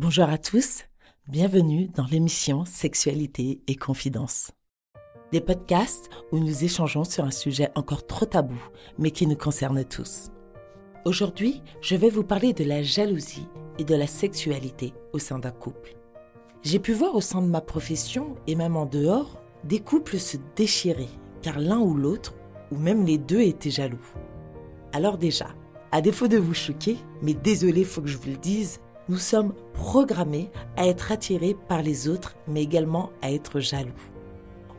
Bonjour à tous, bienvenue dans l'émission Sexualité et Confidence. Des podcasts où nous échangeons sur un sujet encore trop tabou, mais qui nous concerne tous. Aujourd'hui, je vais vous parler de la jalousie et de la sexualité au sein d'un couple. J'ai pu voir au sein de ma profession et même en dehors des couples se déchirer car l'un ou l'autre, ou même les deux étaient jaloux. Alors déjà, à défaut de vous choquer, mais désolé, faut que je vous le dise, nous sommes programmés à être attirés par les autres, mais également à être jaloux.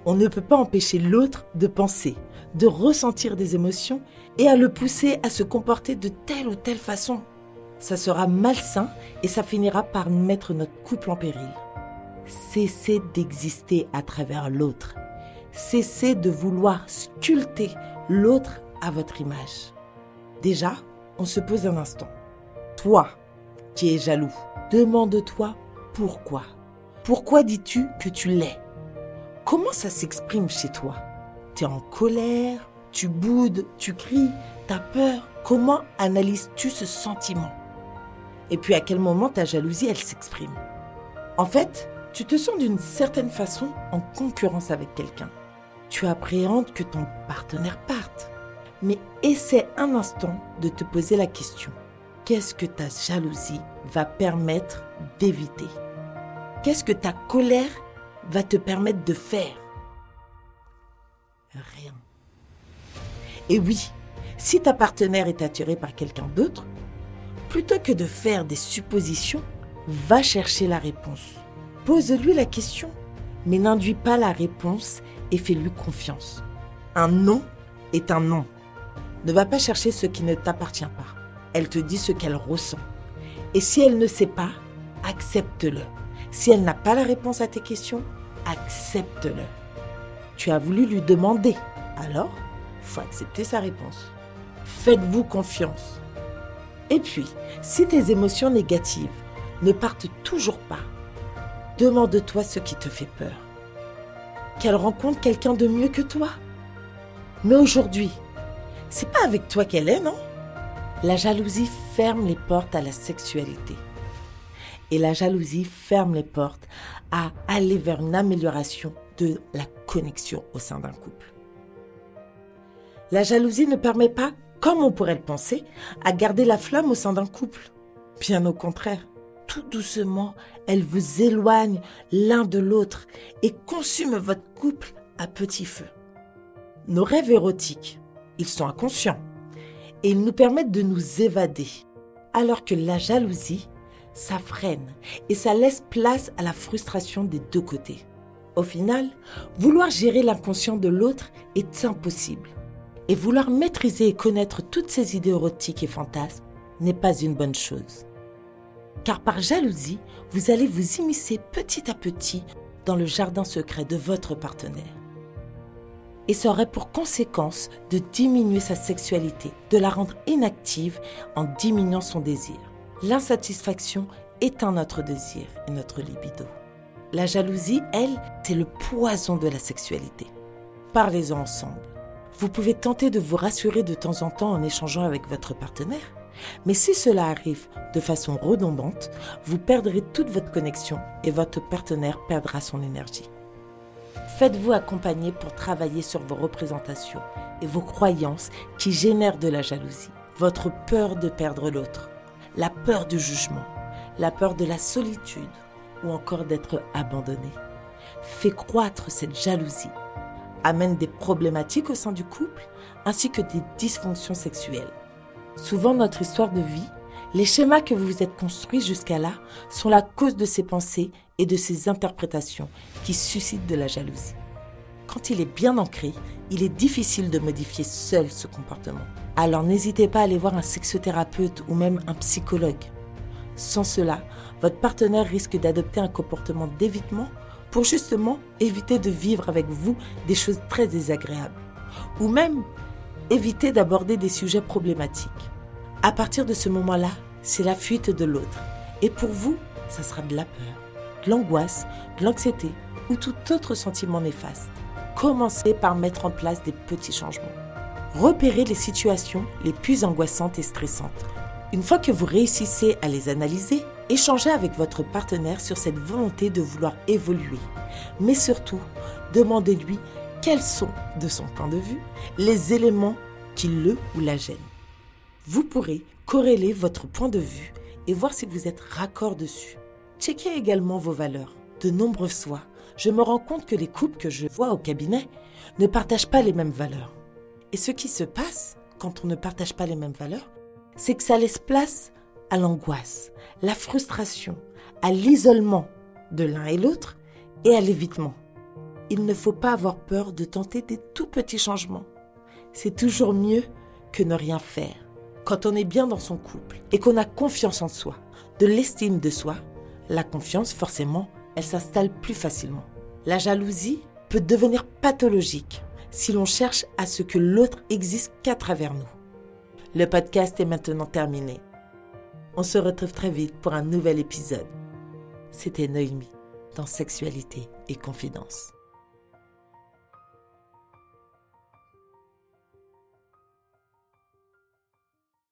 On ne peut pas empêcher l'autre de penser, de ressentir des émotions et à le pousser à se comporter de telle ou telle façon. Ça sera malsain et ça finira par mettre notre couple en péril. Cessez d'exister à travers l'autre. Cessez de vouloir sculpter l'autre à votre image. Déjà, on se pose un instant. Toi, qui es jaloux. Demande-toi pourquoi. Pourquoi dis-tu que tu l'es? Comment ça s'exprime chez toi? Tu es en colère, tu boudes, tu cries, tu as peur. Comment analyses-tu ce sentiment? Et puis à quel moment ta jalousie, elle s'exprime? En fait, tu te sens d'une certaine façon en concurrence avec quelqu'un. Tu appréhendes que ton partenaire parte. Mais essaie un instant de te poser la question qu'est-ce que ta jalousie va permettre d'éviter? Qu'est-ce que ta colère va te permettre de faire? Rien. Et oui, si ta partenaire est attirée par quelqu'un d'autre, plutôt que de faire des suppositions, va chercher la réponse. Pose-lui la question, mais n'induis pas la réponse et fais-lui confiance. Un non est un non. Ne va pas chercher ce qui ne t'appartient pas elle te dit ce qu'elle ressent. Et si elle ne sait pas, accepte-le. Si elle n'a pas la réponse à tes questions, accepte-le. Tu as voulu lui demander, alors faut accepter sa réponse. Faites-vous confiance. Et puis, si tes émotions négatives ne partent toujours pas, demande-toi ce qui te fait peur. Qu'elle rencontre quelqu'un de mieux que toi. Mais aujourd'hui, c'est pas avec toi qu'elle est, non? La jalousie ferme les portes à la sexualité. Et la jalousie ferme les portes à aller vers une amélioration de la connexion au sein d'un couple. La jalousie ne permet pas, comme on pourrait le penser, à garder la flamme au sein d'un couple. Bien au contraire, tout doucement, elle vous éloigne l'un de l'autre et consume votre couple à petit feu. Nos rêves érotiques, ils sont inconscients et ils nous permettent de nous évader. Alors que la jalousie, ça freine et ça laisse place à la frustration des deux côtés. Au final, vouloir gérer l'inconscient de l'autre est impossible. Et vouloir maîtriser et connaître toutes ces idées érotiques et fantasmes n'est pas une bonne chose. Car par jalousie, vous allez vous immiscer petit à petit dans le jardin secret de votre partenaire et ça aurait pour conséquence de diminuer sa sexualité, de la rendre inactive en diminuant son désir. L'insatisfaction éteint notre désir et notre libido. La jalousie, elle, c'est le poison de la sexualité. Parlez-en ensemble. Vous pouvez tenter de vous rassurer de temps en temps en échangeant avec votre partenaire, mais si cela arrive de façon redondante, vous perdrez toute votre connexion et votre partenaire perdra son énergie. Faites-vous accompagner pour travailler sur vos représentations et vos croyances qui génèrent de la jalousie. Votre peur de perdre l'autre, la peur du jugement, la peur de la solitude ou encore d'être abandonné. Fait croître cette jalousie, amène des problématiques au sein du couple ainsi que des dysfonctions sexuelles. Souvent notre histoire de vie les schémas que vous vous êtes construits jusqu'à là sont la cause de ces pensées et de ces interprétations qui suscitent de la jalousie. Quand il est bien ancré, il est difficile de modifier seul ce comportement. Alors n'hésitez pas à aller voir un sexothérapeute ou même un psychologue. Sans cela, votre partenaire risque d'adopter un comportement d'évitement pour justement éviter de vivre avec vous des choses très désagréables. Ou même éviter d'aborder des sujets problématiques. À partir de ce moment-là, c'est la fuite de l'autre. Et pour vous, ça sera de la peur, de l'angoisse, de l'anxiété ou tout autre sentiment néfaste. Commencez par mettre en place des petits changements. Repérez les situations les plus angoissantes et stressantes. Une fois que vous réussissez à les analyser, échangez avec votre partenaire sur cette volonté de vouloir évoluer. Mais surtout, demandez-lui quels sont, de son point de vue, les éléments qui le ou la gênent. Vous pourrez corréler votre point de vue et voir si vous êtes raccord dessus. Checkez également vos valeurs. De nombreuses fois, je me rends compte que les couples que je vois au cabinet ne partagent pas les mêmes valeurs. Et ce qui se passe quand on ne partage pas les mêmes valeurs, c'est que ça laisse place à l'angoisse, la frustration, à l'isolement de l'un et l'autre et à l'évitement. Il ne faut pas avoir peur de tenter des tout petits changements. C'est toujours mieux que ne rien faire. Quand on est bien dans son couple et qu'on a confiance en soi, de l'estime de soi, la confiance, forcément, elle s'installe plus facilement. La jalousie peut devenir pathologique si l'on cherche à ce que l'autre existe qu'à travers nous. Le podcast est maintenant terminé. On se retrouve très vite pour un nouvel épisode. C'était Noémie dans Sexualité et Confidence.